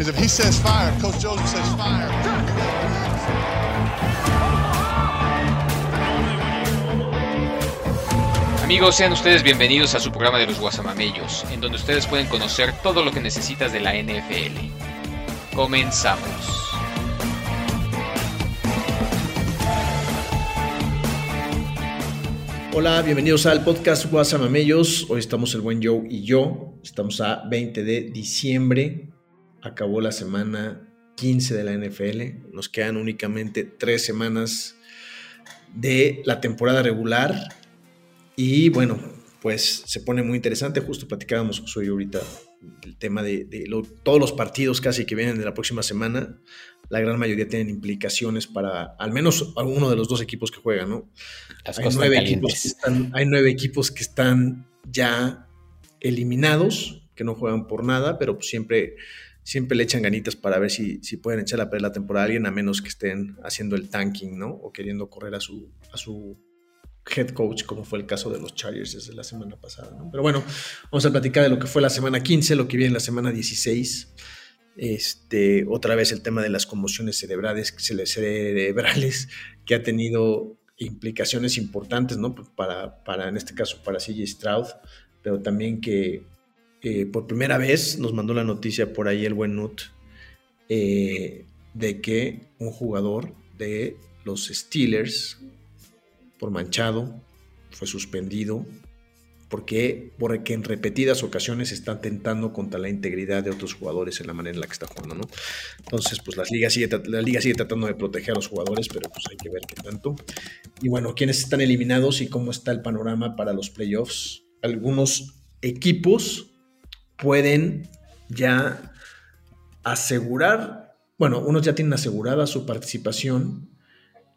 Because if he says fire, Coach Joseph says fire. Amigos, sean ustedes bienvenidos a su programa de los Guasamamellos, en donde ustedes pueden conocer todo lo que necesitas de la NFL. Comenzamos. Hola, bienvenidos al podcast Guasamamellos. Hoy estamos el buen Joe y yo. Estamos a 20 de diciembre. Acabó la semana 15 de la NFL. Nos quedan únicamente tres semanas de la temporada regular. Y bueno, pues se pone muy interesante. Justo platicábamos hoy ahorita el tema de, de lo- todos los partidos casi que vienen de la próxima semana. La gran mayoría tienen implicaciones para al menos alguno de los dos equipos que juegan, ¿no? Las hay cosas nueve, calientes. equipos que están, hay nueve equipos que están ya eliminados, que no juegan por nada, pero siempre, siempre le echan ganitas para ver si, si pueden echar a perder la temporada a alguien, a menos que estén haciendo el tanking, ¿no? O queriendo correr a su, a su head coach, como fue el caso de los Chargers desde la semana pasada, ¿no? Pero bueno, vamos a platicar de lo que fue la semana 15, lo que viene la semana 16. Este, otra vez el tema de las conmociones cerebrales, cere- cerebrales que ha tenido implicaciones importantes, ¿no? Para, para en este caso, para CJ Stroud, pero también que eh, por primera vez nos mandó la noticia por ahí el buen Nut eh, de que un jugador de los Steelers, por manchado, fue suspendido porque, en repetidas ocasiones está atentando contra la integridad de otros jugadores en la manera en la que está jugando, ¿no? Entonces, pues las ligas sigue, la liga sigue tratando de proteger a los jugadores, pero pues hay que ver qué tanto. Y bueno, quiénes están eliminados y cómo está el panorama para los playoffs. Algunos equipos pueden ya asegurar, bueno, unos ya tienen asegurada su participación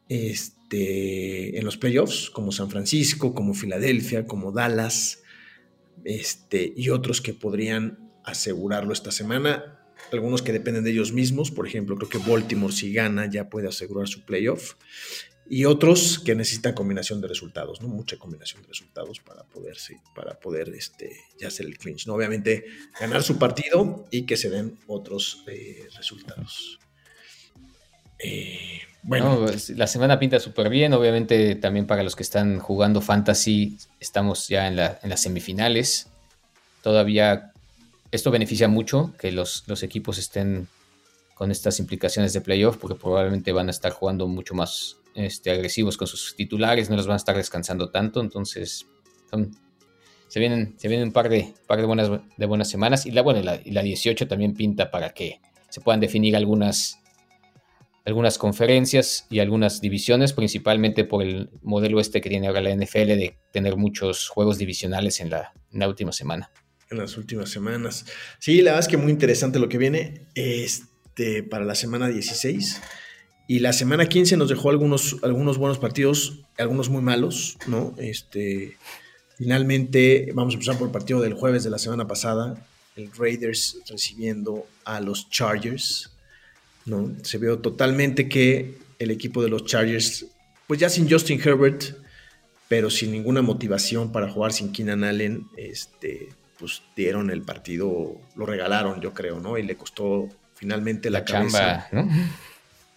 este, en los playoffs, como San Francisco, como Filadelfia, como Dallas, este, y otros que podrían asegurarlo esta semana. Algunos que dependen de ellos mismos, por ejemplo, creo que Baltimore si gana ya puede asegurar su playoff. Y otros que necesitan combinación de resultados, ¿no? Mucha combinación de resultados para poder, sí, para poder este, ya hacer el clinch, ¿no? Obviamente ganar su partido y que se den otros eh, resultados. Eh, bueno, No, pues, la semana pinta súper bien, obviamente también para los que están jugando fantasy, estamos ya en las semifinales. Todavía esto beneficia mucho que los, los equipos estén con estas implicaciones de playoff, porque probablemente van a estar jugando mucho más este, agresivos con sus titulares, no los van a estar descansando tanto, entonces se vienen, se vienen un par de, par de, buenas, de buenas semanas. Y la, bueno, la, la 18 también pinta para que se puedan definir algunas algunas conferencias y algunas divisiones, principalmente por el modelo este que tiene ahora la NFL de tener muchos juegos divisionales en la, en la última semana. en las últimas semanas. Sí, la verdad es que muy interesante lo que viene este, para la semana 16. Y la semana 15 nos dejó algunos, algunos buenos partidos, algunos muy malos, ¿no? Este, finalmente, vamos a empezar por el partido del jueves de la semana pasada. El Raiders recibiendo a los Chargers, ¿no? Se vio totalmente que el equipo de los Chargers, pues ya sin Justin Herbert, pero sin ninguna motivación para jugar sin Keenan Allen, este, pues dieron el partido, lo regalaron, yo creo, ¿no? Y le costó finalmente la, La, cabeza chamba, ¿no?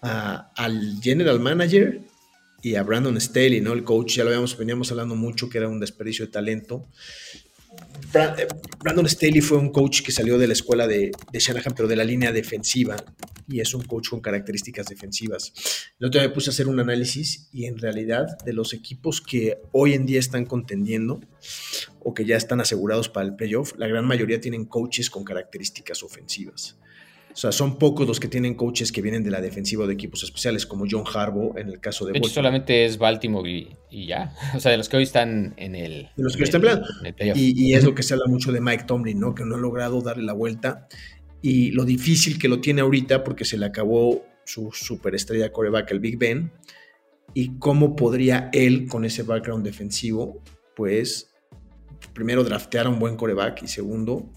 Al general manager y a Brandon Staley, ¿no? El coach, ya lo habíamos, veníamos hablando mucho que era un desperdicio de talento. Eh, Brandon Staley fue un coach que salió de la escuela de, de Shanahan, pero de la línea defensiva, y es un coach con características defensivas. El otro día me puse a hacer un análisis y en realidad de los equipos que hoy en día están contendiendo o que ya están asegurados para el playoff, la gran mayoría tienen coaches con características ofensivas. O sea, son pocos los que tienen coaches que vienen de la defensiva o de equipos especiales, como John Harbaugh en el caso de De hecho, solamente es Baltimore y, y ya. O sea, de los que hoy están en el. De los que están en el playoff. Y, y es lo que se habla mucho de Mike Tomlin, ¿no? Que no ha logrado darle la vuelta. Y lo difícil que lo tiene ahorita porque se le acabó su superestrella coreback, el Big Ben. Y cómo podría él, con ese background defensivo, pues, primero draftear a un buen coreback y segundo,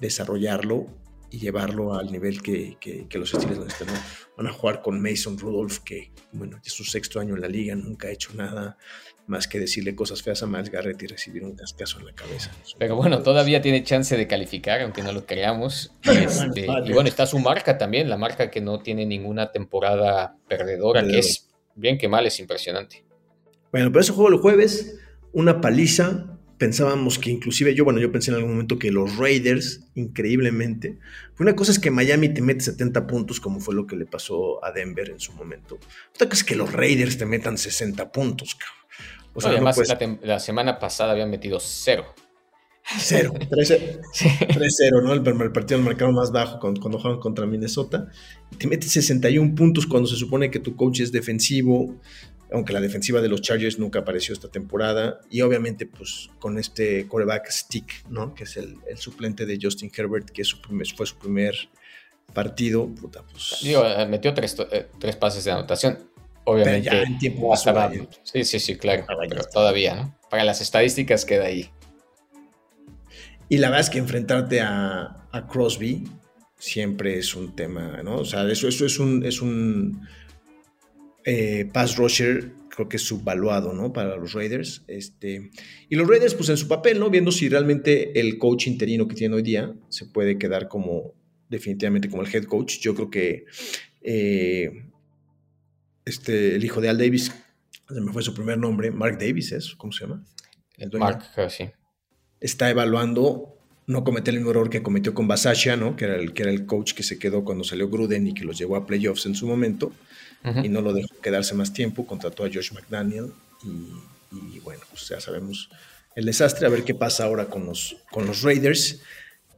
desarrollarlo y llevarlo al nivel que, que, los Steelers están. Van a jugar con Mason Rudolph, que bueno, es su sexto año en la liga, nunca ha hecho nada más que decirle cosas feas a Miles Garrett y recibir un cascazo en la cabeza. Pero bueno, todavía tiene chance de calificar, aunque no lo creamos. Este, y bueno, está su marca también, la marca que no tiene ninguna temporada perdedora, que es bien que mal, es impresionante. Bueno, pero ese juego el jueves, una paliza. Pensábamos que inclusive yo, bueno, yo pensé en algún momento que los Raiders, increíblemente, una cosa es que Miami te mete 70 puntos, como fue lo que le pasó a Denver en su momento. Otra cosa es que los Raiders te metan 60 puntos, cabrón. O sea, además, la, semana pasada habían metido cero. Cero, 3-0, ¿no? El, partido del mercado más bajo cuando, cuando juegan contra Minnesota. Te metes 61 puntos cuando se supone que tu coach es defensivo, aunque la defensiva de los Chargers nunca apareció esta temporada. Y obviamente, pues con este coreback Stick, ¿no? Que es el, suplente de Justin Herbert, que fue su primer partido. Puta, pues... Digo, eh, metió tres, eh, tres pases de anotación obviamente. Pero ya en tiempo Sí, sí, sí, claro. Pero todavía, ¿no? Para las estadísticas queda ahí. Y la verdad es que enfrentarte a, Crosby siempre es un tema, ¿no? O sea, eso, eso es un, es un eh, pass rusher, creo que es subvaluado, ¿no? Para los Raiders. Este, y los Raiders, pues en su papel, ¿no? Viendo si realmente el coach interino que tiene hoy día se puede quedar como definitivamente como el head coach. Yo creo que eh, este, el hijo de Al Davis, se me fue su primer nombre, Mark Davis, ¿es? ¿Cómo se llama? Mark, sí. Está evaluando no cometer el mismo error que cometió con Basasha, ¿no? Que era, el, que era el coach que se quedó cuando salió Gruden y que los llevó a playoffs en su momento y no lo dejó quedarse más tiempo, contrató a Josh McDaniel y, bueno, pues ya sabemos el desastre, a ver qué pasa ahora con los, con los Raiders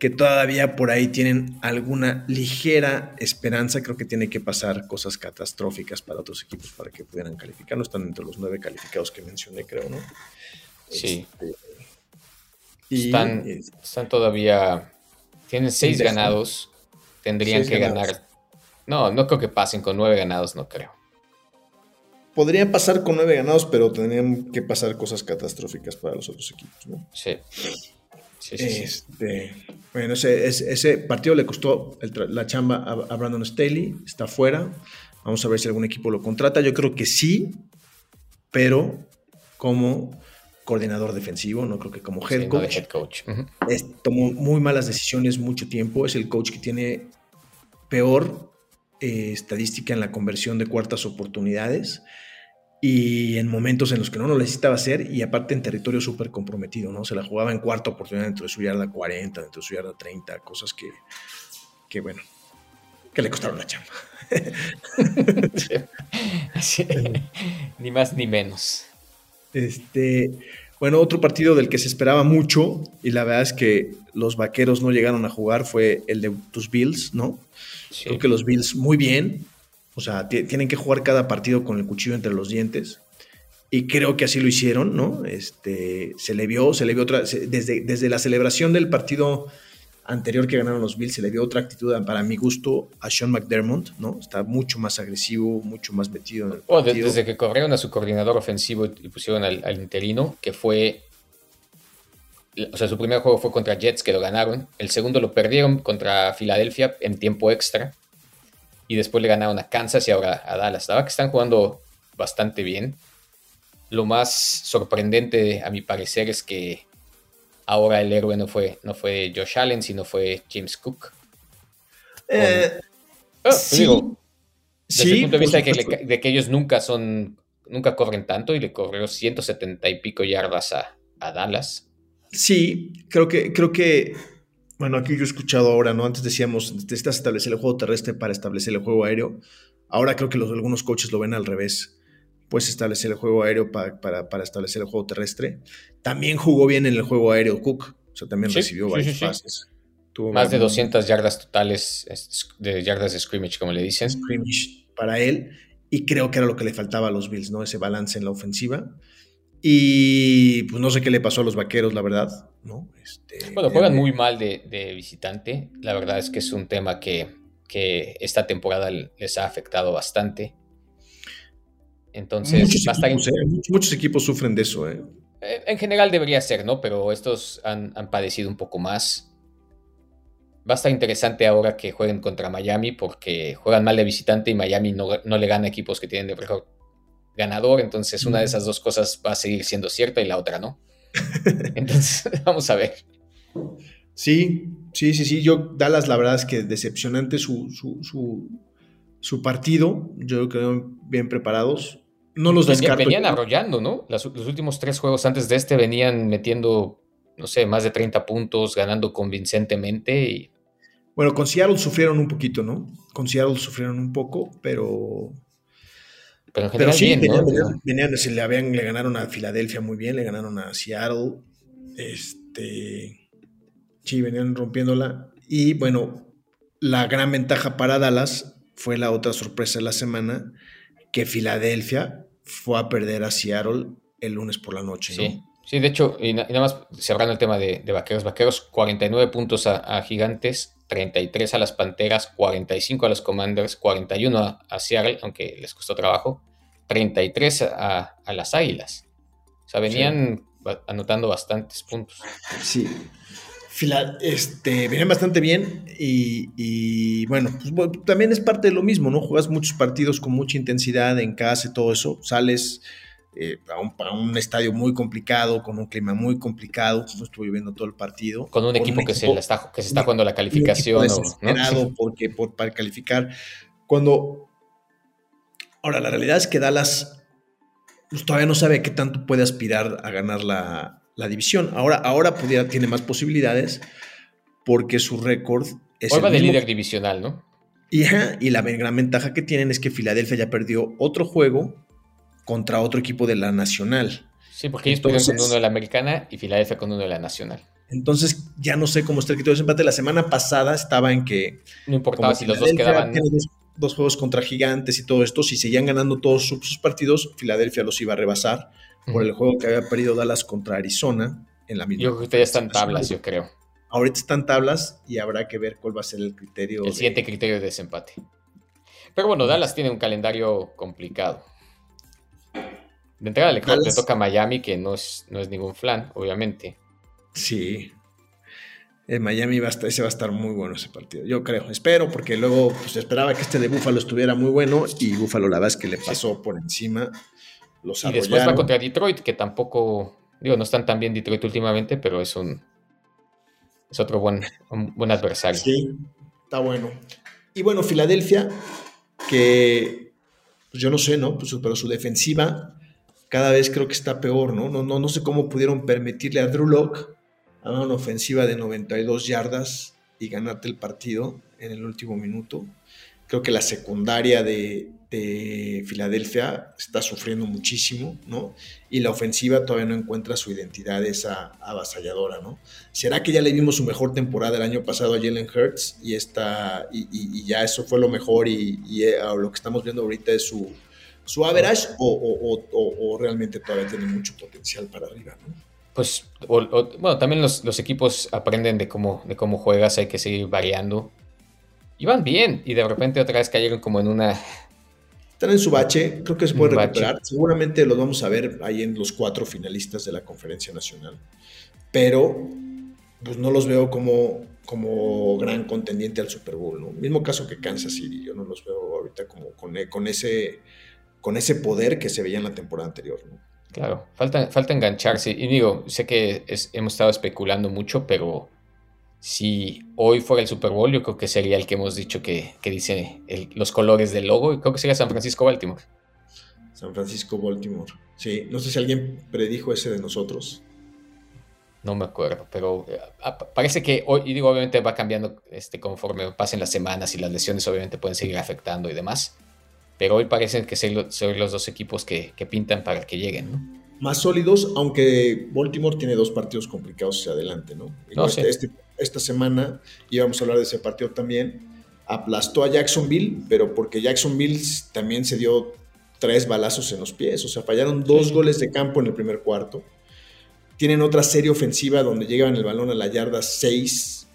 que todavía por ahí tienen alguna ligera esperanza. Creo que tiene que pasar cosas catastróficas para otros equipos para que pudieran calificar. No están entre los nueve calificados que mencioné, creo, ¿no? Sí. Este, están, están, todavía. Tienen seis ganados. Tendrían que ganar. No, no creo que pasen con nueve ganados, no creo. Podrían pasar con nueve ganados, pero tendrían que pasar cosas catastróficas para los otros equipos, ¿no? Sí. Este, bueno, ese, ese, partido le costó la chamba a, Brandon Staley, está fuera. Vamos a ver si algún equipo lo contrata. Yo creo que sí, pero como coordinador defensivo, no creo que como head coach. coach. tomó muy malas decisiones mucho tiempo. Es el coach que tiene peor eh, estadística en la conversión de cuartas oportunidades y en momentos en los que no lo necesitaba hacer y aparte en territorio súper comprometido, ¿no? Se la jugaba en cuarta oportunidad dentro de su yarda 40, dentro de su yarda 30, cosas que, que bueno, que le costaron la chamba. Ni más ni menos. Este, bueno, otro partido del que se esperaba mucho y la verdad es que los vaqueros no llegaron a jugar fue el de tus Bills, ¿no? Creo que los Bills muy bien, o sea, tienen que jugar cada partido con el cuchillo entre los dientes. Y creo que así lo hicieron, ¿no? Este, se le vio, se le vio otra, desde, desde la celebración del partido anterior que ganaron los Bills, se le vio otra actitud, para mi gusto, a Sean McDermott, ¿no? Está mucho más agresivo, mucho más metido en el partido. desde que corrieron a su coordinador ofensivo y pusieron al, al, interino, que fue... O sea, su primer juego fue contra Jets, que lo ganaron. El segundo lo perdieron contra Filadelfia en tiempo extra y después le ganaron a Kansas y ahora a Dallas. La verdad que están jugando bastante bien. Lo más sorprendente, a mi parecer, es que ahora el héroe no fue, no fue Josh Allen, sino fue James Cook. Eh, ah, sí, desde el punto de vista de que, ellos nunca son, nunca corren tanto y le corrió 170 y pico yardas a, a Dallas. Sí, creo que, creo que bueno, aquí yo he escuchado ahora, ¿no? Antes decíamos, necesitas establecer el juego terrestre para establecer el juego aéreo. Ahora creo que los, algunos coaches lo ven al revés. Puedes establecer el juego aéreo para, para, establecer el juego terrestre. También jugó bien en el juego aéreo Cook. O sea, también recibió varios pases. Más de 200 yardas totales de yardas de scrimmage, como le dicen. Scrimmage para él. Y creo que era lo que le faltaba a los Bills, ¿no? Ese balance en la ofensiva. Y pues no sé qué le pasó a los vaqueros, la verdad, ¿no? Este, bueno, juegan muy mal de, visitante. La verdad es que es un tema que, esta temporada les ha afectado bastante. Entonces, ¿eh? muchos, equipos, sufren de eso, ¿eh? En general debería ser, ¿no? Pero estos han, padecido un poco más. va a estar interesante ahora que jueguen contra Miami porque juegan mal de visitante y Miami no, le gana equipos que tienen de mejor ganador. Entonces, una de esas dos cosas va a seguir siendo cierta y la otra no. Entonces, vamos a ver. Sí, sí, sí, sí. Yo, Dallas, la verdad es que decepcionante su, su, partido. Yo creo bien preparados. No los descarto. Venían arrollando, ¿no? los últimos tres juegos antes de este venían metiendo, no sé, más de 30 puntos, ganando convincentemente. Y... Bueno, con Seattle sufrieron un poquito, ¿no? Con Seattle sufrieron un poco, pero. Pero en general sí, bien, venían, se le, habían, le ganaron a Filadelfia muy bien, le ganaron a Seattle. Este. Sí, venían rompiéndola. Y bueno, la gran ventaja para Dallas fue la otra sorpresa de la semana, que Filadelfia fue a perder a Seattle el lunes por la noche. Sí, sí de hecho, y, nada más cerrando el tema de, vaqueros, vaqueros, 49 puntos a, Gigantes, 33 a las Panteras, 45 a los Commanders, 41 a, Seattle, aunque les costó trabajo, 33 a, a las Águilas. O sea, venían anotando bastantes puntos. Sí, este, vienen bastante bien y, bueno, pues, también es parte de lo mismo, ¿no? Juegas muchos partidos con mucha intensidad en casa y todo eso, sales eh, a, un, estadio muy complicado, con un clima muy complicado, como estuve viendo todo el partido. Con un equipo, que, se está, que se está jugando la calificación. ¿no? porque por, para calificar. Cuando... Ahora, la realidad es que Dallas pues, todavía no sabe qué tanto puede aspirar a ganar la, la división. Ahora, ahora pudiera, tiene más posibilidades porque su récord es. Hoy de líder divisional, ¿no? Y, y la gran ventaja que tienen es que Filadelfia ya perdió otro juego contra otro equipo de la Nacional. Sí, porque ellos perdieron con uno de la Americana y Filadelfia con uno de la Nacional. Entonces, ya no sé cómo está el criterio de empate. La semana pasada estaba en que. No importaba si los dos quedaban. Dos, juegos contra Gigantes y todo esto. Si seguían ganando todos sus partidos, Filadelfia los iba a rebasar por el juego que había perdido Dallas contra Arizona en la misma. Yo creo que ya están tablas, yo creo. Ahorita están tablas y habrá que ver cuál va a ser el criterio. El siguiente criterio de desempate. Pero bueno, Dallas tiene un calendario complicado. De entrada le, toca a Miami, que no es, no es ningún flan, obviamente. Sí. En Miami va a estar, ese va a estar muy bueno ese partido. Yo creo, espero, porque luego pues, esperaba que este de Búfalo estuviera muy bueno y Búfalo la verdad es que le pasó por encima y después va contra Detroit, que tampoco, digo, no están tan bien Detroit últimamente, pero es un es otro buen, buen adversario. Sí, está bueno. Y bueno, Filadelfia, que pues yo no sé, ¿no? Pues, pero su defensiva cada vez creo que está peor, ¿no? No, no, no sé cómo pudieron permitirle a Drew Locke a una ofensiva de 92 yardas y ganarte el partido en el último minuto. Creo que la secundaria de, de Filadelfia está sufriendo muchísimo, ¿no? Y la ofensiva todavía no encuentra su identidad esa avasalladora, ¿no? ¿Será que ya le vimos su mejor temporada el año pasado a Jalen Hurts y, está, y, ya eso fue lo mejor y, eh, lo que estamos viendo ahorita es su, su average o, realmente todavía tiene mucho potencial para arriba, ¿no? Pues, bueno, también los, los, equipos aprenden de cómo, de cómo juegas, hay que seguir variando. Y van bien, y de repente otra vez cayeron como en una están en su bache, creo que se puede recuperar. Seguramente los vamos a ver ahí en los cuatro finalistas de la conferencia nacional. Pero pues no los veo como, como gran contendiente al Super Bowl. ¿no? Mismo caso que Kansas City, yo no los veo ahorita como con, con, ese, con ese poder que se veía en la temporada anterior. ¿no? Claro, falta, falta engancharse. Y digo, sé que hemos estado especulando mucho, pero si hoy fuera el Super Bowl, yo creo que sería el que hemos dicho que, dice los colores del logo, y creo que sería San Francisco-Baltimore. San Francisco-Baltimore. Sí, no sé si alguien predijo ese de nosotros. No me acuerdo, pero eh, parece que hoy, y digo, obviamente va cambiando este, conforme pasen las semanas y las lesiones obviamente pueden seguir afectando y demás. Pero hoy parecen que son los dos equipos que, pintan para que lleguen, ¿no? Más sólidos, aunque Baltimore tiene dos partidos complicados hacia adelante, ¿no? no este, este esta semana, y vamos a hablar de ese partido también, aplastó a Jacksonville, pero porque Jacksonville también se dio tres balazos en los pies, o sea, fallaron dos goles de campo en el primer cuarto. Tienen otra serie ofensiva donde llegan el balón a la yarda 6,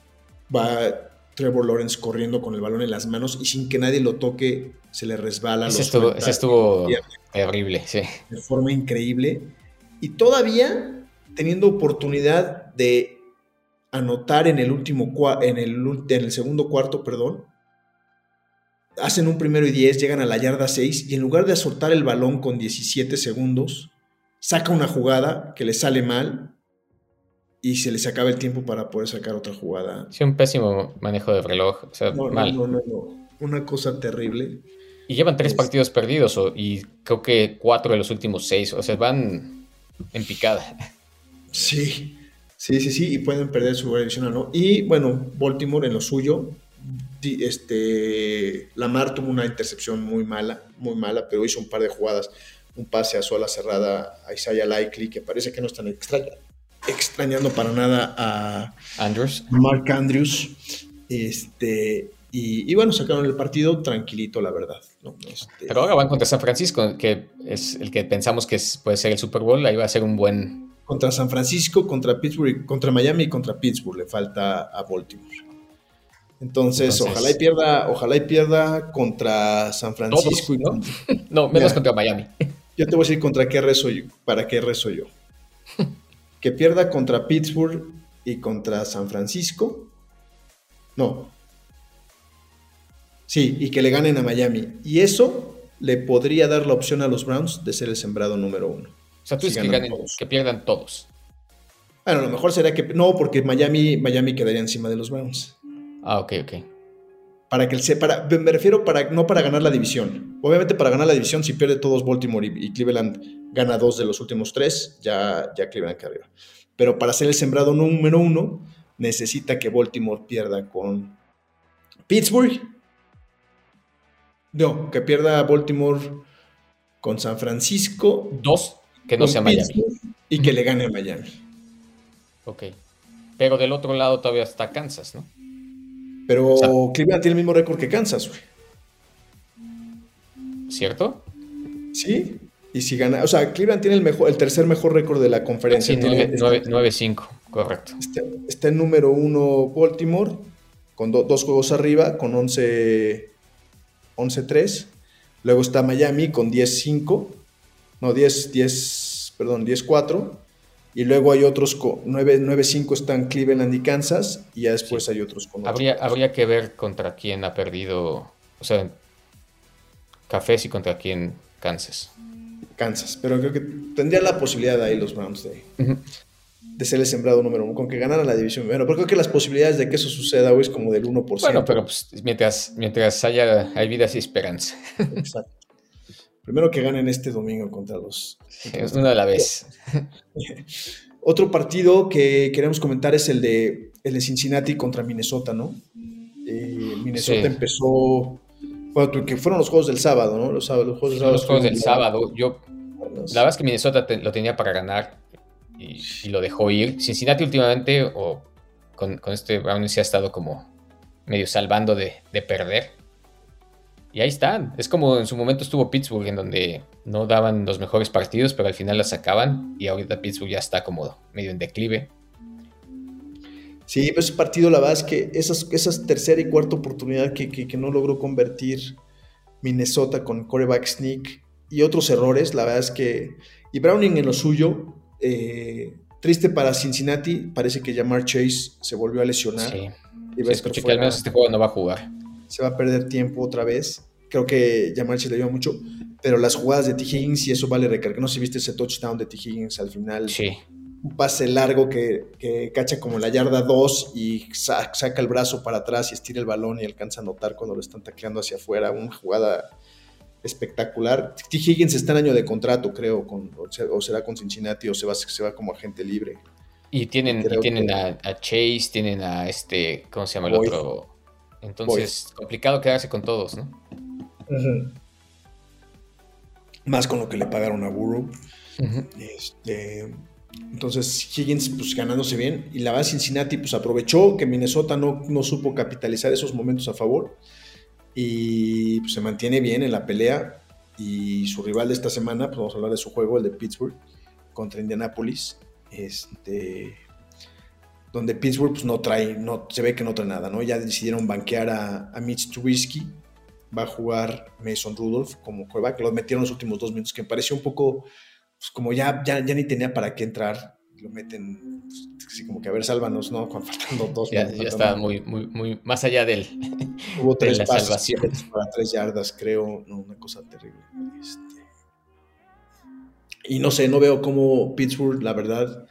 va Trevor Lawrence corriendo con el balón en las manos y sin que nadie lo toque se le resbala. Ese estuvo, ese estuvo horrible, sí. De forma increíble. Y todavía teniendo oportunidad de anotar en el último en el, en el segundo cuarto, perdón. Hacen un primero y 10, llegan a la yarda 6 y en lugar de soltar el balón con 17 segundos, saca una jugada que le sale mal y se les acaba el tiempo para poder sacar otra jugada. Sí, un pésimo manejo de reloj. O sea, no, mal. No, no, no, Una cosa terrible. Y llevan tres partidos perdidos y creo que cuatro de los últimos seis. O sea, van en picada. Sí, sí, sí, sí. Y pueden perder su adicional, ¿no? Y bueno, Baltimore en lo suyo. Este, Lamar tuvo una intercepción muy mala, muy mala, pero hizo un par de jugadas. Un pase a sola cerrada a Isaiah Likely, que parece que no están extraña, extrañando para nada a Andrews. Mark Andrews. Este, y, bueno, sacaron el partido tranquilito, la verdad. Este, Pero ahora van contra San Francisco, que es el que pensamos que puede ser el Super Bowl. Ahí va a ser un buen. Contra San Francisco, contra Pittsburgh, contra Miami y contra Pittsburgh. Le falta a Baltimore. Entonces, ojalá y pierda, ojalá y pierda contra San Francisco. ¿no? no, menos contra Miami. Yo te voy a decir contra qué rezo yo, para qué rezo yo que pierda contra Pittsburgh y contra San Francisco. No. Sí, y que le ganen a Miami. Y eso le podría dar la opción a los Browns de ser el sembrado número uno. O sea, tú dices que, pierdan todos. Bueno, lo mejor será que. No, porque Miami, Miami quedaría encima de los Browns. Ah, ok, ok. Para que el para, me refiero para, no para ganar la división. Obviamente, para ganar la división, si pierde todos Baltimore y Cleveland gana dos de los últimos tres, ya, ya Cleveland acá arriba. Pero para ser el sembrado número uno, necesita que Baltimore pierda con Pittsburgh. No, que pierda Baltimore con San Francisco. Dos, que no sea Miami. Y que le gane a Miami. Ok. Pero del otro lado todavía está Kansas, ¿no? Pero Cleveland tiene el mismo récord que Kansas, güey. ¿Cierto? Sí. Y si gana, o sea, Cleveland tiene el, mejor, el tercer mejor récord de la conferencia. Sí, 9-5, correcto. Está, en número uno Baltimore, con dos juegos arriba, con 11-3. Luego está Miami con 10-5. No, 10, 10, perdón, 10-4. Y luego hay otros con 9-5 están Cleveland y Kansas. Y ya después hay otros con habría, habría que ver contra quién ha perdido. O sea, Cafés y contra quién Kansas. Kansas. Pero creo que tendría la posibilidad ahí los Browns de, de ser el sembrado número uno, con que ganaran la división. Bueno, pero creo que las posibilidades de que eso suceda hoy es como del 1%. Bueno, pero pues, mientras, mientras haya hay vidas y esperanza. Exacto. Primero que ganen este domingo contra los. Es una a la vez. Otro partido que queremos comentar es el de, el de Cincinnati contra Minnesota, ¿no? Eh, Minnesota empezó bueno, que fueron los juegos del sábado, ¿no? Los, juegos del sábado. Los juegos del sábado. Yo, la verdad es que Minnesota lo tenía para ganar y, lo dejó ir. Cincinnati últimamente, o con, este Brownie se ha estado como medio salvando de, perder. Y ahí están. Es como en su momento estuvo Pittsburgh, en donde no daban los mejores partidos, pero al final las sacaban. Y ahorita Pittsburgh ya está como medio en declive. Sí, pues ese partido, la verdad es que esas, esas tercera y cuarta oportunidad que, no logró convertir Minnesota con coreback sneak y otros errores, la verdad es que. Y Browning en lo suyo, eh, triste para Cincinnati, parece que Jamar Chase se volvió a lesionar. Sí, y escuché que al menos este juego no va a jugar. Se va a perder tiempo otra vez. Creo que Jamar Chase le ayuda mucho, pero las jugadas de T. Higgins y eso vale recargar. No sé si viste ese touchdown de T. Higgins al final. Sí un pase largo que, cacha como la yarda 2 y saca el brazo para atrás y estira el balón y alcanza a notar cuando lo están tacleando hacia afuera. Una jugada espectacular. T. Higgins está en año de contrato, creo, con, o será con Cincinnati o se va, se va como agente libre. Y tienen, tienen a, Chase, tienen a este, ¿cómo se llama el otro? Entonces, complicado quedarse con todos, ¿no? Más con lo que le pagaron a Burrow. Este entonces Higgins pues ganándose bien. Y la base Cincinnati pues aprovechó que Minnesota no, no supo capitalizar esos momentos a favor. Y pues, se mantiene bien en la pelea. Y su rival de esta semana, pues vamos a hablar de su juego, el de Pittsburgh contra Indianapolis, este, donde Pittsburgh pues, no trae, no, se ve que no trae nada, ¿no? Ya decidieron banquear a, a Mitch Trubisky, va a jugar Mason Rudolph como que lo metieron los últimos dos minutos, que me pareció un poco pues como ya, ya, ya ni tenía para qué entrar, lo meten pues, así como que a ver, sálvanos, ¿no? Cuando faltando dos. Ya, ya está muy, muy, muy más allá del. Hubo tres de para tres yardas, creo. No, una cosa terrible. Este, y no sé, no veo cómo Pittsburgh, la verdad,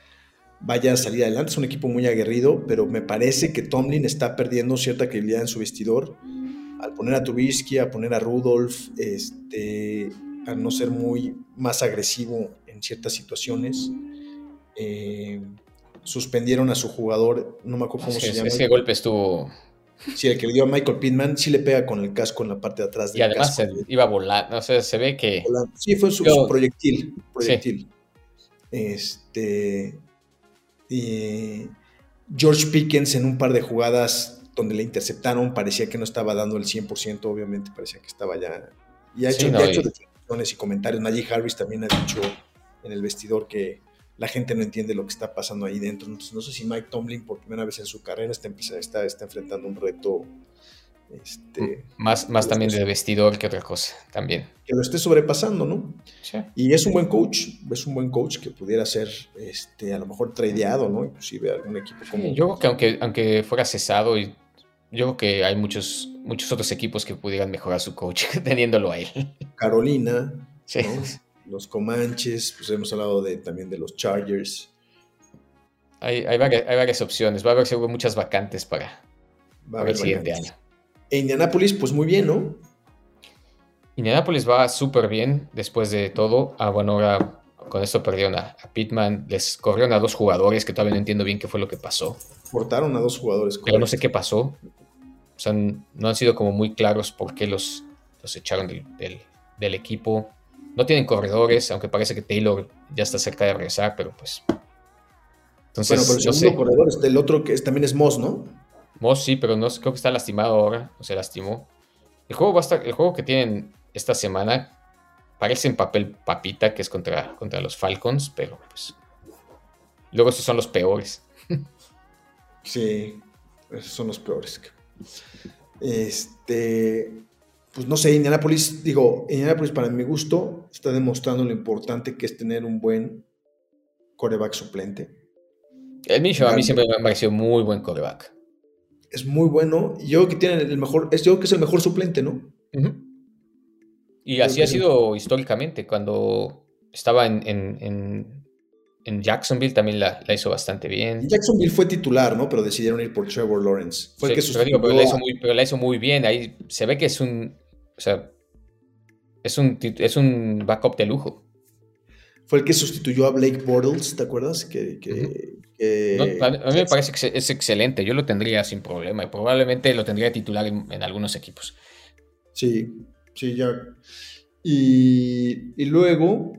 vaya a salir adelante. Es un equipo muy aguerrido, pero me parece que Tomlin está perdiendo cierta credibilidad en su vestidor al poner a Tubisky, a poner a Rudolph, este, a no ser muy más agresivo en ciertas situaciones. Eh, suspendieron a su jugador, no me acuerdo cómo se llama. Ese golpe estuvo. Sí, el que le dio a Michael Pittman, sí le pega con el casco en la parte de atrás. Del y además iba a volar, o sea, se ve que. Sí, fue su, proyectil. proyectil. Este. George Pickens en un par de jugadas donde le interceptaron, parecía que no estaba dando el 100%, obviamente, parecía que estaba ya. Y ha hecho, declaraciones y comentarios. Najee Harris también ha dicho en el vestidor que la gente no entiende lo que está pasando ahí dentro. Entonces, no sé si Mike Tomlin, por primera vez en su carrera, está, está, está enfrentando un reto. Este, más más también de vestidor que otra cosa, también. Que lo esté sobrepasando, ¿no? Sí. Y es un buen coach, es un buen coach que pudiera ser este, a lo mejor tradeado, ¿no? Inclusive algún equipo como... yo creo que aunque, aunque fuera cesado, y yo creo que hay muchos, muchos otros equipos que pudieran mejorar su coach teniéndolo a él. Carolina, sí los Comanches, pues hemos hablado de, también de los Chargers. Hay, hay, varias, opciones, va a haber seguro muchas vacantes para, el siguiente año. E Indianapolis, pues muy bien, ¿no? Indianapolis va súper bien después de todo. Ah, bueno, ahora con esto perdieron a, Pittman, les corrieron a dos jugadores que todavía no entiendo bien qué fue lo que pasó. Cortaron a dos jugadores. Pero no sé qué pasó. O sea, no han sido como muy claros por qué los, los echaron del, del equipo. No tienen corredores, aunque parece que Taylor ya está cerca de regresar, pero pues. Entonces, bueno, pero el segundo corredor es el otro que también es Moss, ¿no? Moss sí, pero no creo que está lastimado ahora, o se lastimó. El juego va a estar, el juego que tienen esta semana parece en papel papita, que es contra, contra los Falcons, pero pues. Luego esos son los peores. Sí, esos son los peores. Este pues no sé, Indianapolis, digo, Indianapolis para mi gusto está demostrando lo importante que es tener un buen coreback suplente. El Micho a mí siempre me ha parecido muy buen coreback. Es muy bueno. Y yo creo que tiene el mejor, es, yo creo que es el mejor suplente, ¿no? Y así ha sido históricamente. Cuando estaba en, en, Jacksonville también la, hizo bastante bien. Jacksonville fue titular, ¿no? Pero decidieron ir por Trevor Lawrence. Fue el que pero, pero, la hizo muy, pero la hizo muy bien. Ahí se ve que es un o sea, es un, es un backup de lujo. Fue el que sustituyó a Blake Bortles, ¿te acuerdas? Que, a, mí me parece que es excelente. Yo lo tendría sin problema y probablemente lo tendría titular en, algunos equipos. Sí, sí, ya. Y, y, luego,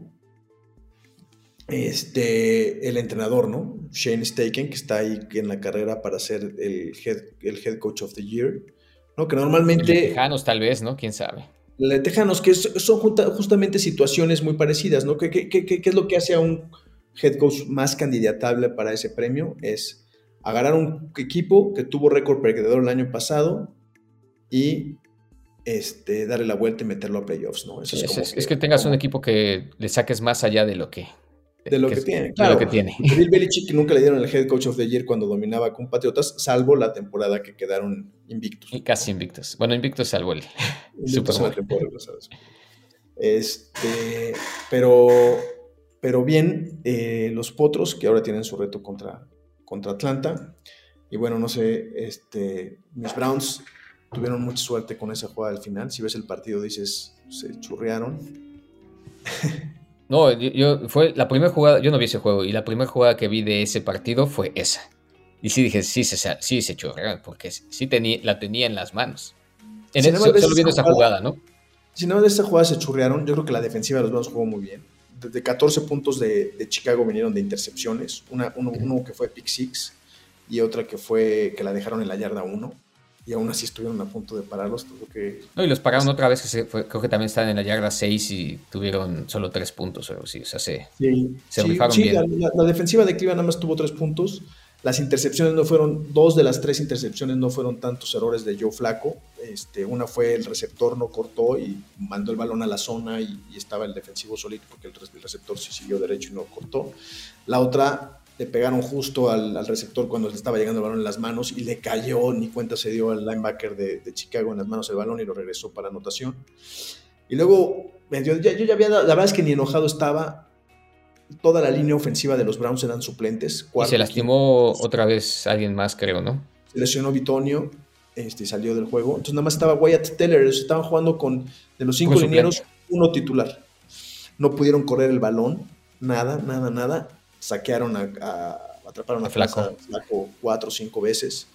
este, el entrenador, ¿no? Shane Staken, que está ahí en la carrera para ser el head, el head coach of the year. ¿no? Que normalmente... Tejanos tal vez, ¿no? ¿Quién sabe? de Tejanos, que son justamente situaciones muy parecidas, ¿no? ¿Qué, qué, es lo que hace a un head coach más candidatable para ese premio? Es agarrar un equipo que tuvo récord perdedor el año pasado y este, darle la vuelta y meterlo a playoffs, ¿no? es, que, tengas un equipo que le saques más allá de lo que de lo que, tiene. Claro, lo que tiene. Bill Belichick nunca le dieron el head coach of the year cuando dominaba con Patriotas, salvo la temporada que quedaron invictos. Y casi invictos. Bueno, invictos salvo el Super Bowl. Este, pero, pero bien, eh, los Potros que ahora tienen su reto contra, contra Atlanta. Y bueno, no sé, este, mis Browns tuvieron mucha suerte con esa jugada al final. Si ves el partido dices, se churrearon. No, yo, fue la primera jugada, yo no vi ese juego, y la primera jugada que vi de ese partido fue esa. Y sí dije, sí se, sí se porque sí tenía, la tenía en las manos. En si solo viendo esa jugada, ¿no? Si no de esa jugada se churrearon, yo creo que la defensiva de los Browns jugó muy bien. Desde 14 puntos de, Chicago vinieron de intercepciones, una, uno, uno, que fue pick six y otra que fue que la dejaron en la yarda 1 y aún así estuvieron a punto de pararlos. Que, no, y los pararon otra vez, que creo que también estaban en la yarda 6 y tuvieron solo 3 puntos. O, sí, o sea, se, sí, se sí, bien. La, defensiva de Cleveland nada más tuvo 3 puntos. Las intercepciones no fueron, dos de las tres intercepciones no fueron tantos errores de Joe Flaco. Este, una fue el receptor no cortó y mandó el balón a la zona y, estaba el defensivo solito porque el, el receptor sí siguió derecho y no cortó. La otra le pegaron justo al, receptor cuando le estaba llegando el balón en las manos y le cayó, ni cuenta se dio al linebacker de, Chicago en las manos el balón y lo regresó para anotación. Y luego, yo, ya había, la verdad es que ni enojado estaba, toda la línea ofensiva de los Browns eran suplentes. y se lastimó otra vez alguien más, creo, ¿no? Se lesionó Bitonio, este, salió del juego. Entonces nada más estaba Wyatt Teller, estaban jugando con, de los cinco linieros, uno titular. No pudieron correr el balón, nada, nada, nada saquearon a, atraparon a, Flaco. cuatro o cinco veces.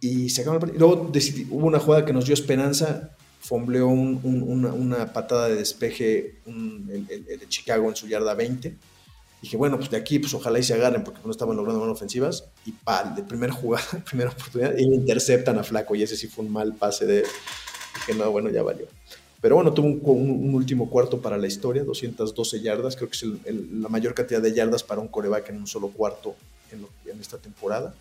Y sacaron el Luego hubo una jugada que nos dio esperanza. Fombleó una, patada de despeje el, de Chicago en su yarda 20. Dije, bueno, pues de aquí, pues ojalá y se agarren porque no estaban logrando manos ofensivas. Y pal, de primera jugada, primera oportunidad, y interceptan a Flaco. Y ese sí fue un mal pase de. Dije, no, bueno, ya valió. Pero bueno, tuvo un, último cuarto para la historia, 212 yardas. Creo que es la mayor cantidad de yardas para un coreback en un solo cuarto en, esta temporada.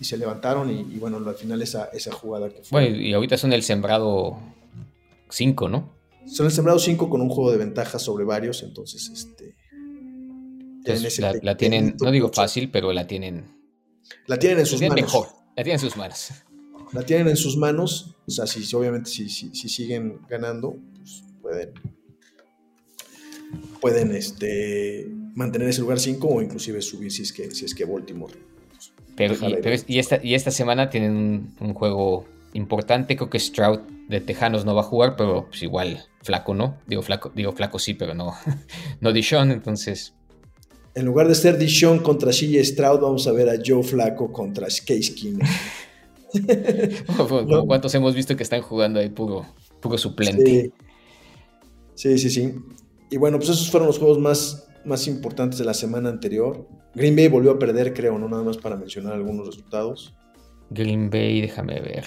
Y se levantaron y, bueno, al final esa, esa jugada que fue. Bueno, y ahorita son el sembrado 5, ¿no? Son el sembrado 5 con un juego de ventaja sobre varios, entonces este. la, tienen, no digo fácil, pero la tienen. La tienen en sus manos. Mejor, la tienen en sus manos la tienen en sus manos. O sea, si, obviamente si, si, siguen ganando, pues pueden, pueden este, mantener ese lugar 5 o inclusive subir si es que, si es que Baltimore. Pues, pero, y, esta, y esta semana tienen un, juego importante. Creo que Stroud de Tejanos no va a jugar, pero pues igual flaco, ¿no? Digo flaco, digo flaco sí, pero no, no Dishon, entonces. En lugar de ser Dishon contra Shille Stroud, vamos a ver a Joe Flaco contra Case Keenum. ¿Cuántos hemos visto que están jugando ahí puro, puro suplente? Sí. sí, sí, Y bueno, pues esos fueron los juegos más, más importantes de la semana anterior. Green Bay volvió a perder, creo, ¿no? Nada más para mencionar algunos resultados. Green Bay, déjame ver.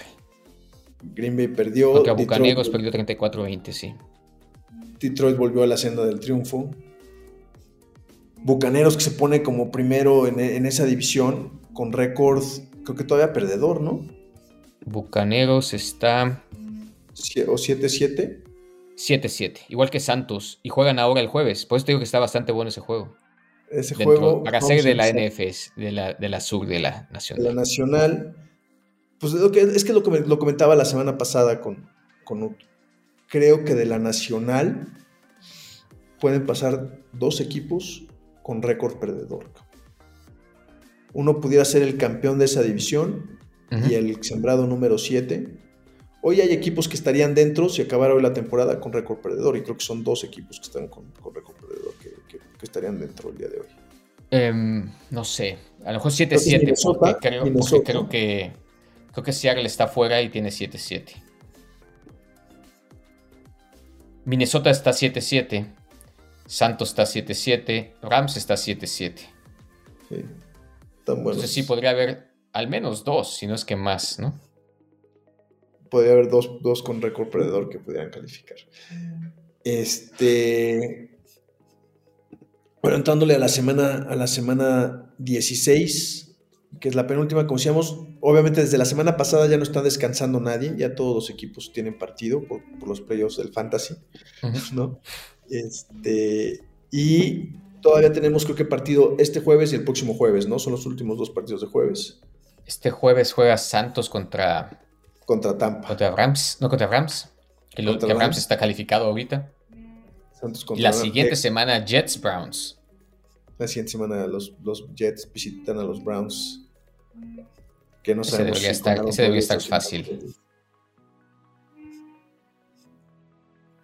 Green Bay perdió. Porque a Bucaneros perdió 34-20, sí. Detroit volvió a la senda del triunfo. Bucaneros que se pone como primero en, en esa división con récord, creo que todavía perdedor, ¿no? Bucaneros está... ¿O 7-7? 7-7, igual que Santos. Y juegan ahora el jueves. Por eso te digo que está bastante bueno ese juego. Ese juego. Para ser de la NFS, de la, de la sur, de la Nacional. De la Nacional. Pues lo que, es que lo, lo comentaba la semana pasada con, con Creo que de la Nacional pueden pasar dos equipos con récord perdedor. Uno pudiera ser el campeón de esa división y el sembrado número 7. Hoy hay equipos que estarían dentro si acabara hoy la temporada con récord perdedor, y creo que son dos equipos que están con, récord perdedor que, estarían dentro el día de hoy. Em, no sé, a lo mejor 7-7, porque, creo, creo, que creo que Seattle está fuera y tiene 7-7. Minnesota está 7-7, Santos está 7-7, Rams está 7-7. Sí, Entonces sí podría haber al menos dos, si no es que más, ¿no? Podría haber dos, con récord perdedor que pudieran calificar. Este. Bueno, entrándole a la semana, a la semana 16, que es la penúltima, como decíamos, obviamente desde la semana pasada ya no está descansando nadie, ya todos los equipos tienen partido por, los playoffs del Fantasy, ¿no? Este, y todavía tenemos creo que partido este jueves y el próximo jueves, ¿no? Son los últimos dos partidos de jueves. Este jueves juega Santos contra. Contra Tampa. Contra Rams. No, contra Rams. Que, Rams. está calificado ahorita. Santos contra y la siguiente semana, Jets Browns. La siguiente semana, los, los, Jets visitan a los Browns. Que no ese Debería estar, ese debería estar fácil.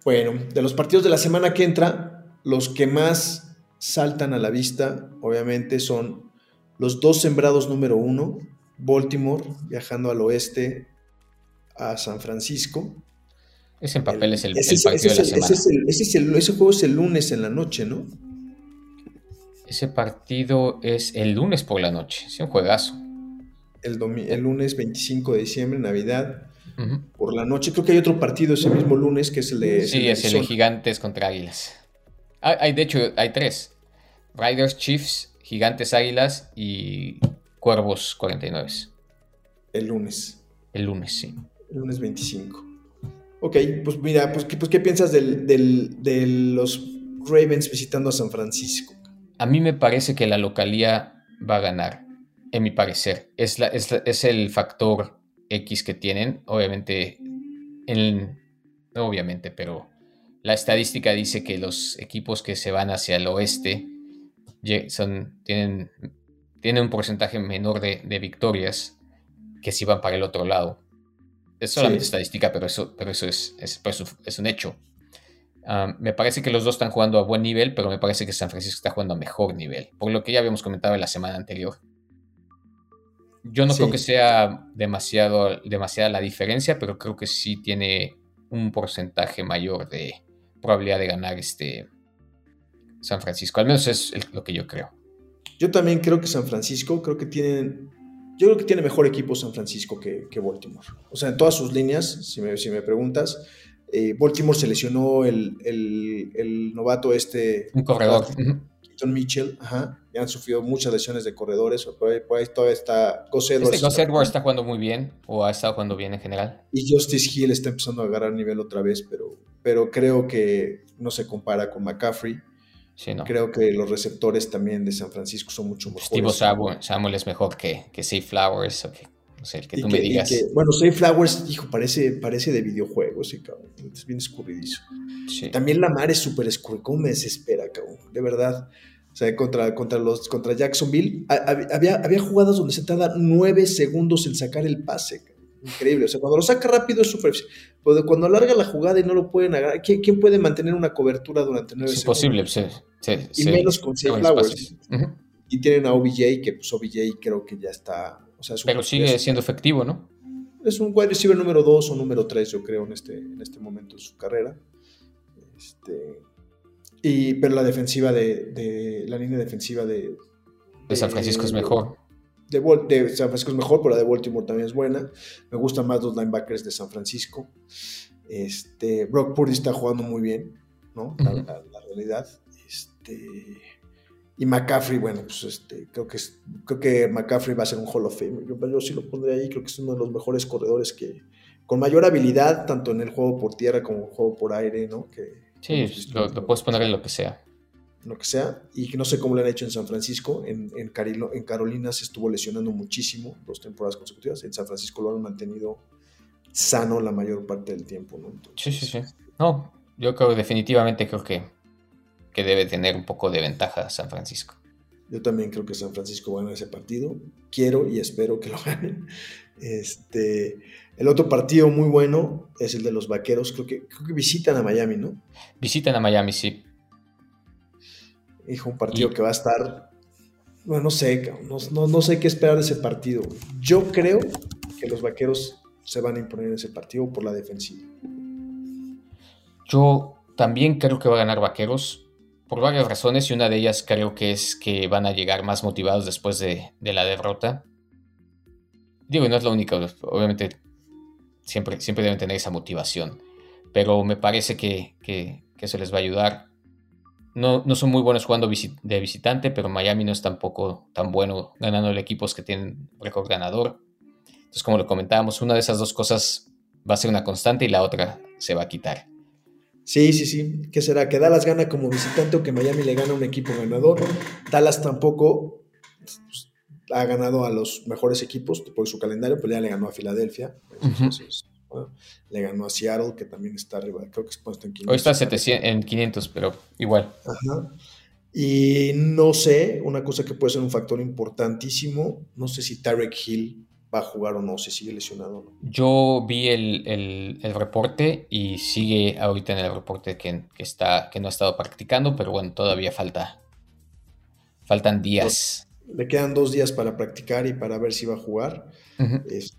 Bueno, de los partidos de la semana que entra, los que más saltan a la vista, obviamente, son los dos sembrados número uno, Baltimore viajando al oeste a San Francisco. Ese en papel es el, partido de la semana. Ese, juego es el lunes en la noche, ¿no? Ese partido es el lunes por la noche. Es un juegazo. El, el lunes 25 de diciembre, Navidad. Por la noche. Creo que hay otro partido ese mismo lunes que es el de. Sí, es el de Gigantes contra Águilas. Hay, de hecho, hay tres: Riders, Chiefs, Gigantes, Águilas y Cuervos 49. El lunes. El lunes, sí. El lunes 25. Ok, pues mira, pues, ¿qué, pues, ¿qué piensas de los Ravens visitando a San Francisco? a mí me parece que la localía va a ganar, en mi parecer. Es, la, es, el factor X que tienen, obviamente, en, no obviamente, pero la estadística dice que los equipos que se van hacia el oeste son, tienen, tienen un porcentaje menor de, victorias que si van para el otro lado. Es solamente estadística, pero eso, pero eso es, es, un hecho. Ah, me parece que los dos están jugando a buen nivel, pero me parece que San Francisco está jugando a mejor nivel, por lo que ya habíamos comentado en la semana anterior. Yo no creo que sea demasiado, demasiada la diferencia, pero creo que sí tiene un porcentaje mayor de probabilidad de ganar este San Francisco. Al menos es lo que yo creo. Yo también creo que San Francisco, creo que tienen. Yo creo que tiene mejor equipo San Francisco que, Baltimore. O sea, en todas sus líneas, si me, si me preguntas, eh, Baltimore seleccionó el, el, novato este. Un corredor. Mitchell, ajá, y han sufrido muchas lesiones de corredores, por ahí, todavía está Gus Edwards. Este Edwards está jugando muy bien, o ha estado jugando bien en general. Y Justice Hill está empezando a agarrar nivel otra vez, pero, pero creo que no se compara con McCaffrey. Sí, no. Creo que los receptores también de San Francisco son mucho mejores. Steve Samuel, es mejor que, que Safe Flowers, o que, no sé, el que tú me digas. bueno, Safe Flowers, hijo, parece, parece de videojuego, sí, cabrón. Es bien escurridizo. Sí. También Lamar es súper escurrido, me desespera, cabrón. De verdad. O sea, contra, contra, los, contra Jacksonville, había, había jugadas donde se tarda nueve segundos en sacar el pase. Increíble. O sea, cuando lo saca rápido es súper. Pero cuando alarga la jugada y no lo pueden agarrar, ¿quién, puede mantener una cobertura durante nueve segundos? Es imposible, sí, y menos con seis Flowers. Y tienen a OBJ, que pues OBJ creo que ya está. O sea, Pero sigue siendo efectivo, ¿no? Es un wide receiver número dos o número tres, yo creo, en este, en este momento de su carrera. Este, y, pero la defensiva de, la línea defensiva de, de San Francisco es mejor. De, de, San Francisco es mejor, pero la de Baltimore también es buena. Me gustan más los linebackers de San Francisco. Este, Brock Purdy está jugando muy bien, ¿no? la, realidad. Este, y McCaffrey, bueno, pues este, creo que creo que McCaffrey va a ser un Hall of Fame. Yo, yo sí lo pondré ahí, creo que es uno de los mejores corredores que, con mayor habilidad, tanto en el juego por tierra como en el juego por aire, ¿no? Que, Sí, lo, puedes poner en lo que sea. Lo que sea. Y no sé cómo lo han hecho en San Francisco. En, en, en Carolina se estuvo lesionando muchísimo dos temporadas consecutivas. En San Francisco lo han mantenido sano la mayor parte del tiempo. ¿no? sí, sí, sí. No, yo creo definitivamente creo que, que debe tener un poco de ventaja San Francisco. Yo también creo que San Francisco va a ganar ese partido. Quiero y espero que lo ganen. Este, el otro partido muy bueno es el de los vaqueros. Creo que, creo que visitan a Miami, ¿no? Visitan a Miami, sí. Hijo, un partido que va a estar. Bueno, no sé, no, sé qué esperar de ese partido. Yo creo que los vaqueros se van a imponer en ese partido por la defensiva. Yo también creo que va a ganar vaqueros por varias razones y una de ellas creo que es que van a llegar más motivados después de, de la derrota. Digo, no es lo único, obviamente siempre, siempre deben tener esa motivación, pero me parece que, que, eso les va a ayudar. No, no son muy buenos jugando de visitante, pero Miami no es tampoco tan bueno ganando equipos que tienen récord ganador. Entonces, como lo comentábamos, una de esas dos cosas va a ser una constante y la otra se va a quitar. Sí, sí, sí. ¿Qué será? ¿Que Dallas gana como visitante o que Miami le gana a un equipo ganador? Dallas tampoco pues, ha ganado a los mejores equipos por su calendario, pero ya le ganó a Filadelfia. Le ganó a Seattle, que también está arriba, creo que está en 500. Hoy está en 500, pero igual. Y no sé, una cosa que puede ser un factor importantísimo, no sé si Tarek Hill va a jugar o no, si sigue lesionado no. Yo vi el, reporte y sigue ahorita en el reporte que, está, que no ha estado practicando, pero bueno, todavía falta. Faltan días. Le quedan dos días para practicar y para ver si va a jugar.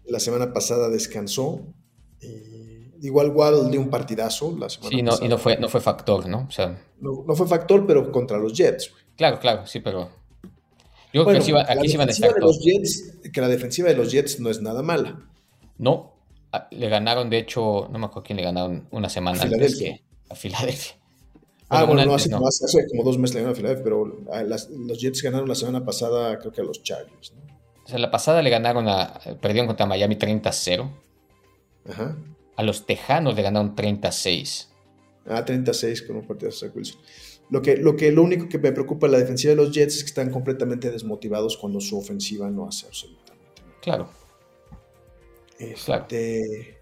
la semana pasada descansó. Igual Waddle dio un partidazo la semana sí, no, y no fue, no fue factor, ¿no? O sea, no, fue factor, pero contra los Jets. Claro, claro, sí, pero... Yo creo que aquí sí van a estar Que la defensiva de los Jets no es nada mala. No, le ganaron, de hecho, no me acuerdo quién le ganaron una semana antes que a Filadelfia. Ah, bueno, no, hace, como dos meses le ganaron a Philadelphia, pero los Jets ganaron la semana pasada, creo que a los Chargers. O sea, la pasada le ganaron a. Perdieron contra Miami 30-0. Ajá. A los Tejanos le ganaron 36. Ah, 36 con un partido de Wilson. Lo, que, lo, que, lo único que me preocupa la defensiva de los Jets es que están completamente desmotivados cuando su ofensiva no hace absolutamente nada. Claro. Este,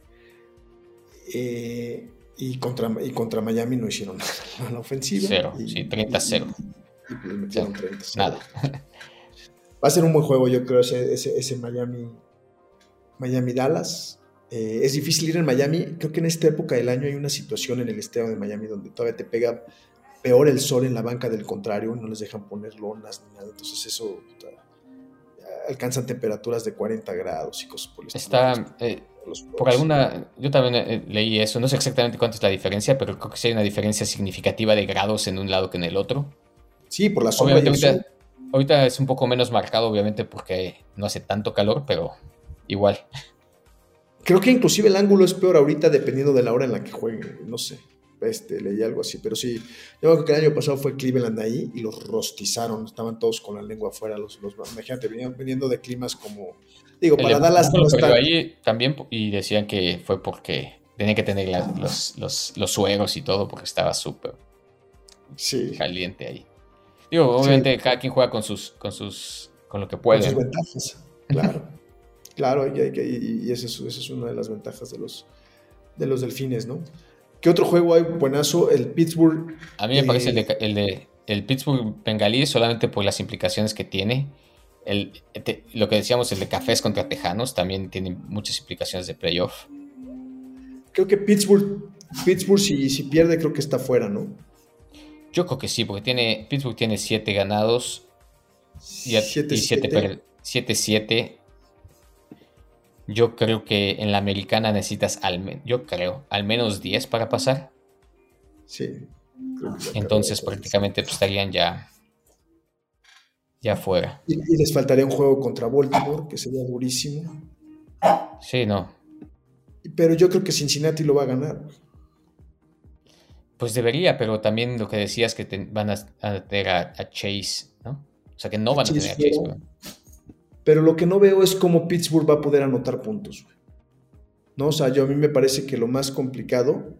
eh, y, contra, y contra Miami no hicieron nada en la ofensiva. Cero, y, sí, 30-0. Y, metieron 30 Nada. Va a ser un buen juego, yo creo, ese, ese, ese Miami, Miami Dallas. Eh, es difícil ir en Miami. Creo que en esta época del año hay una situación en el estado de Miami donde todavía te pega peor el sol en la banca del contrario, no les dejan poner lonas ni nada. Entonces eso puta, alcanzan temperaturas de 40 grados y cosas por el. Está, eh, por alguna, yo también eh, leí eso, no sé exactamente cuánto es la diferencia, pero creo que sí hay una diferencia significativa de grados en un lado que en el otro. Sí, por la sombra y el Ahorita, sol. ahorita es un poco menos marcado, obviamente, porque no hace tanto calor, pero igual. Creo que inclusive el ángulo es peor ahorita dependiendo de la hora en la que jueguen, no sé. Este, leí algo así, pero sí, yo creo que el año pasado fue Cleveland ahí y los rostizaron, estaban todos con la lengua afuera, los, los imagínate, venían viniendo de climas como, digo, para El- Dallas no está, ahí también, y decían que fue porque tenía que tener la- los, los, los sueros y todo, porque estaba súper sí, caliente ahí. Digo, obviamente cada quien juega con sus, con sus, con lo que con puede. sus ¿no? ventajas, claro, claro, y, hay que- y- y esa es, esa es una de las ventajas de los, de los delfines, ¿no? ¿Qué otro juego hay buenazo? El Pittsburgh, A mí me Eh, parece el de, el de el Pittsburgh Bengalí solamente por las implicaciones que tiene. El, te- lo que decíamos, el de Cafés contra Tejanos, también tiene muchas implicaciones de playoff. creo que Pittsburgh, Pittsburgh si, si pierde creo que está fuera, ¿no? Yo creo que sí, porque tiene, Pittsburgh tiene 7 ganados y 7-7. 7-7. Yo creo que en la americana necesitas al menos, yo creo, al menos 10 para pasar. Sí. creo que la Entonces prácticamente pues, estarían ya, ya fuera. Y, y les faltaría un juego contra Baltimore, que sería durísimo. Sí, no. Pero yo creo que Cincinnati lo va a ganar. Pues debería, pero también lo que decías que te- van a, a tener a, a Chase, ¿no? O sea que no van a tener a Chase. pero- Pero lo que no veo es cómo Pittsburgh va a poder anotar puntos. ¿No? O sea, yo a mí me parece que lo más complicado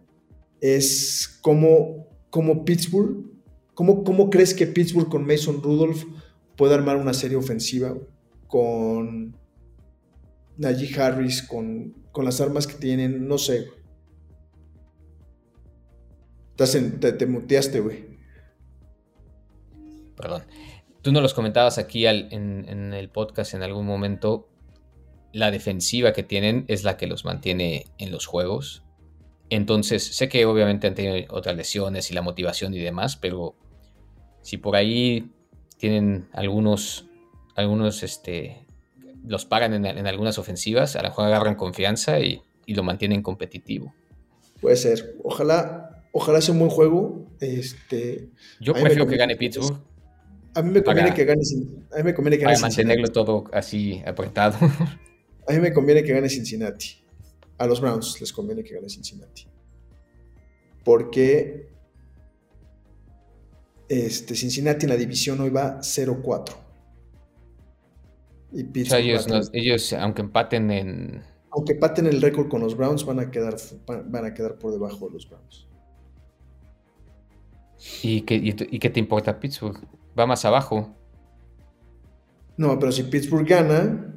es cómo, cómo Pittsburgh, cómo, cómo crees que Pittsburgh con Mason Rudolph puede armar una serie ofensiva con Najee Harris, con, con las armas que tienen, no sé. Estás te, te muteaste, güey. Perdón. Tú nos los comentabas aquí al- en, en el podcast en algún momento. La defensiva que tienen es la que los mantiene en los juegos. Entonces, sé que obviamente han tenido otras lesiones y la motivación y demás, pero si por ahí tienen algunos, algunos, este, los paran en, en algunas ofensivas, a lo mejor agarran confianza y, y lo mantienen competitivo. Puede ser. Ojalá, ojalá sea un buen juego. Este, Yo prefiero que gane Pittsburgh A mí me conviene Para- que gane a mí me conviene que para gane Cincinnati. mantenerlo todo así apretado. A mí me conviene que gane Cincinnati. A los Browns les conviene que gane Cincinnati. Porque este, Cincinnati en la división hoy va 0-4. Y O Pittsburgh sea, ellos, va no- ellos, aunque empaten en, aunque paten el récord con los Browns, van a quedar, van a quedar por debajo de los Browns. ¿Y qué, y, y qué te importa Pittsburgh? Va más abajo. No, pero si Pittsburgh gana,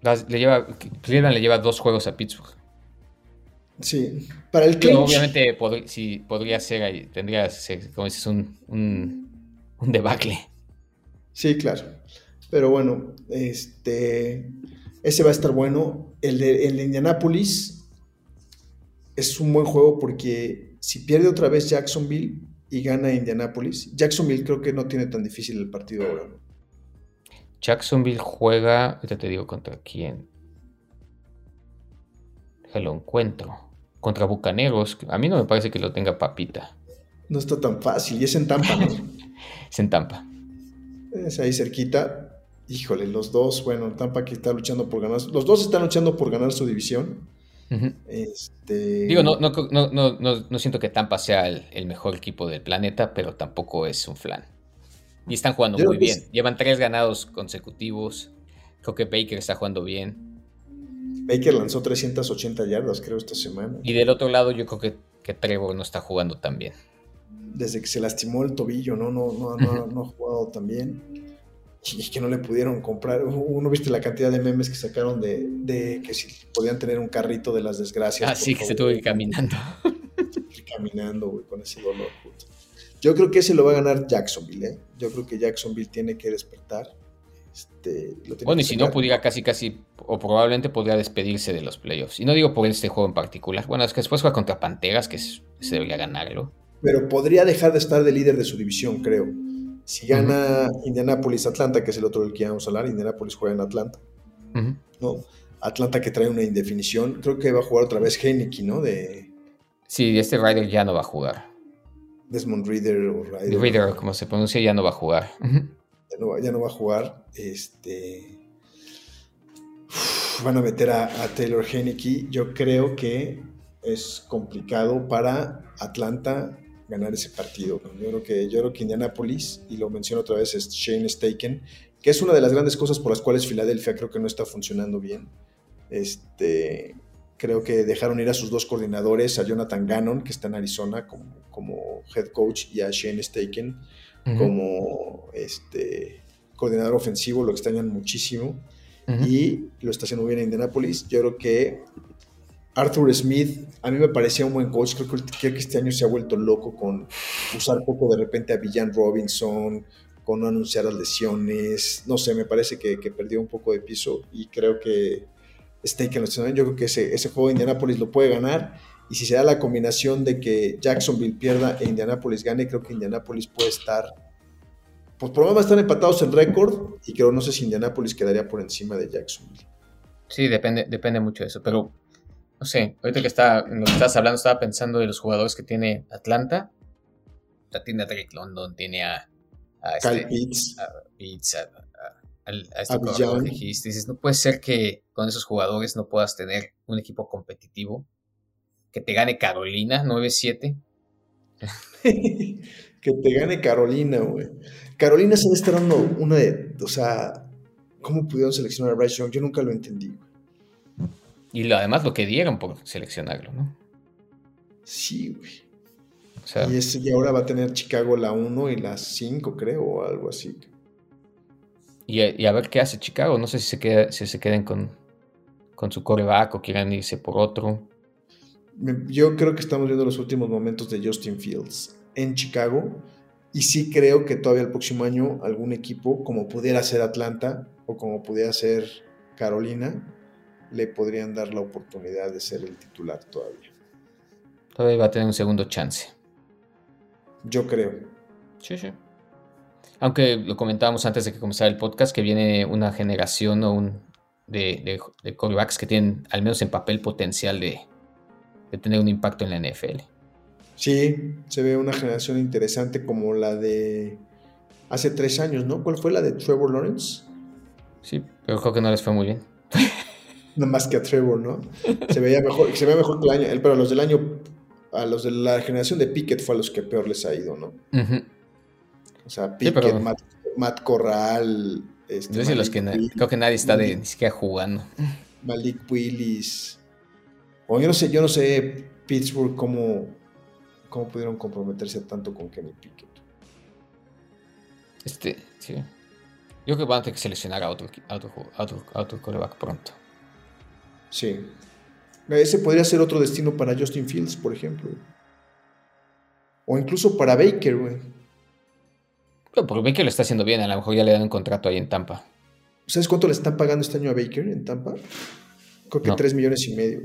Las- le lleva, Cleveland le lleva dos juegos a Pittsburgh. sí. Para el clinch, obviamente sí, podría ser ahí, tendría, ser, como dices, un, un, un debacle. Sí, claro. Pero bueno, este, ese va a estar bueno. El de, el de Indianapolis es un buen juego porque si pierde otra vez Jacksonville y gana Indianapolis, Jacksonville creo que no tiene tan difícil el partido ahora. ¿no? Jacksonville juega, ahorita te digo contra quién. Que lo encuentro. Contra Bucaneros. A mí no me parece que lo tenga papita. No está tan fácil. Y es en Tampa, ¿no? Es en Tampa. es ahí cerquita. Híjole, los dos, bueno, Tampa que está luchando por ganar. Los dos están luchando por ganar su división. Este, Digo, no, no, no, no, siento que Tampa sea el, el mejor equipo del planeta, pero tampoco es un flan. Y están jugando Yo muy bien. Llevan tres ganados consecutivos. Creo que Baker está jugando bien. Baker lanzó 380 yardas, creo, esta semana. Y del otro lado, yo creo que, que Trevor no está jugando tan bien. desde que se lastimó el tobillo, ¿no? No, no, no, no ha jugado tan bien. Y que no le pudieron comprar. Uno viste la cantidad de memes que sacaron de, de que si podían tener un carrito de las desgracias. Ah, sí, que se tuvo que ir caminando. caminando, güey, con ese dolor. Puto. Yo creo que ese lo va a ganar Jacksonville, ¿eh? Yo creo que Jacksonville tiene que despertar. Este, bueno, y si no, pudiera casi, casi, o probablemente podría despedirse de los playoffs. Y no digo por este juego en particular. Bueno, es que después juega contra Panteras, que se debería ganarlo. Pero podría dejar de estar de líder de su división, creo. Si gana Indianapolis-Atlanta, que es el otro del que vamos a hablar, Indianapolis juega en Atlanta. ¿no? Atlanta que trae una indefinición. Creo que va a jugar otra vez Heineken, ¿no? De... Sí, este Ryder ya no va a jugar. Desmond Reader o Ryder. Reader, como se pronuncia, ya no va a jugar. ya, no, va a jugar. Este. van a meter a, Taylor Heineke. Yo creo que es complicado para Atlanta ganar ese partido. Yo creo que, yo creo que Indianapolis, y lo menciono otra vez, es Shane Staken, que es una de las grandes cosas por las cuales Filadelfia creo que no está funcionando bien. Este, creo que dejaron ir a sus dos coordinadores, a Jonathan Gannon, que está en Arizona como, como head coach, y a Shane Staken como este, coordinador ofensivo, lo extrañan muchísimo. Y lo está haciendo bien en Indianapolis. Yo creo que Arthur Smith, a mí me parecía un buen coach. Creo que, este año se ha vuelto loco con usar poco de repente a Villan Robinson, con no anunciar las lesiones. No sé, me parece que, perdió un poco de piso y creo que Steak en los Yo creo que ese, ese juego de Indianapolis lo puede ganar. Y si se da la combinación de que Jacksonville pierda e Indianapolis gane, creo que Indianapolis puede estar. Pues probablemente están empatados en récord y creo, no sé si Indianapolis quedaría por encima de Jacksonville. Sí, depende, depende mucho de eso. Pero no sé, ahorita que, está, en lo que estás hablando, estaba pensando de los jugadores que tiene Atlanta. Tiene a Drake London, tiene a, a, este, Pitts, a, Pitts, a, este jugador que dijiste. Dices, no puede ser que con esos jugadores no puedas tener un equipo competitivo. Que te gane Carolina 9-7. que te gane Carolina, güey. Carolina se está dando una de. O sea, ¿cómo pudieron seleccionar a Bryce Young? Yo nunca lo entendí, güey. Y lo, además lo que dieron por seleccionarlo, ¿no? Sí, güey. y, ahora va a tener Chicago la 1 y la 5, creo, o algo así. Y a, ver qué hace Chicago. No sé si se, queda, si se queden con, con su coreback o quieran irse por otro. Yo creo que estamos viendo los últimos momentos de Justin Fields en Chicago. Y sí creo que todavía el próximo año algún equipo, como pudiera ser Atlanta o como pudiera ser Carolina, le podrían dar la oportunidad de ser el titular todavía. Todavía va a tener un segundo chance. Yo creo. Sí, sí. Aunque lo comentábamos antes de que comenzara el podcast, que viene una generación o un, de, de, que tienen, al menos en papel, potencial de, de tener un impacto en la NFL. Sí, se ve una generación interesante como la de hace tres años, ¿no? ¿Cuál fue la de Trevor Lawrence? Sí, pero creo que no les fue muy bien. Nada más que a Trevor, ¿no? Se veía mejor, se veía mejor que el año, pero a los del año, a los de la generación de Pickett fue a los que peor les ha ido, ¿no? O sea, Pickett, Matt, Corral. Este, los que creo que nadie está de, ni siquiera jugando. Malik Willis. O yo no sé, yo no sé Pittsburgh cómo, cómo pudieron comprometerse tanto con Kenny Pickett. Este, sí. Yo creo que van a tener que seleccionar a otro, a otro, a otro, a otro coreback pronto. Sí. Ese podría ser otro destino para Justin Fields, por ejemplo. O incluso para Baker, güey. porque Baker lo está haciendo bien, a lo mejor ya le dan un contrato ahí en Tampa. ¿Sabes cuánto le están pagando este año a Baker en Tampa? Creo que 3 millones y medio.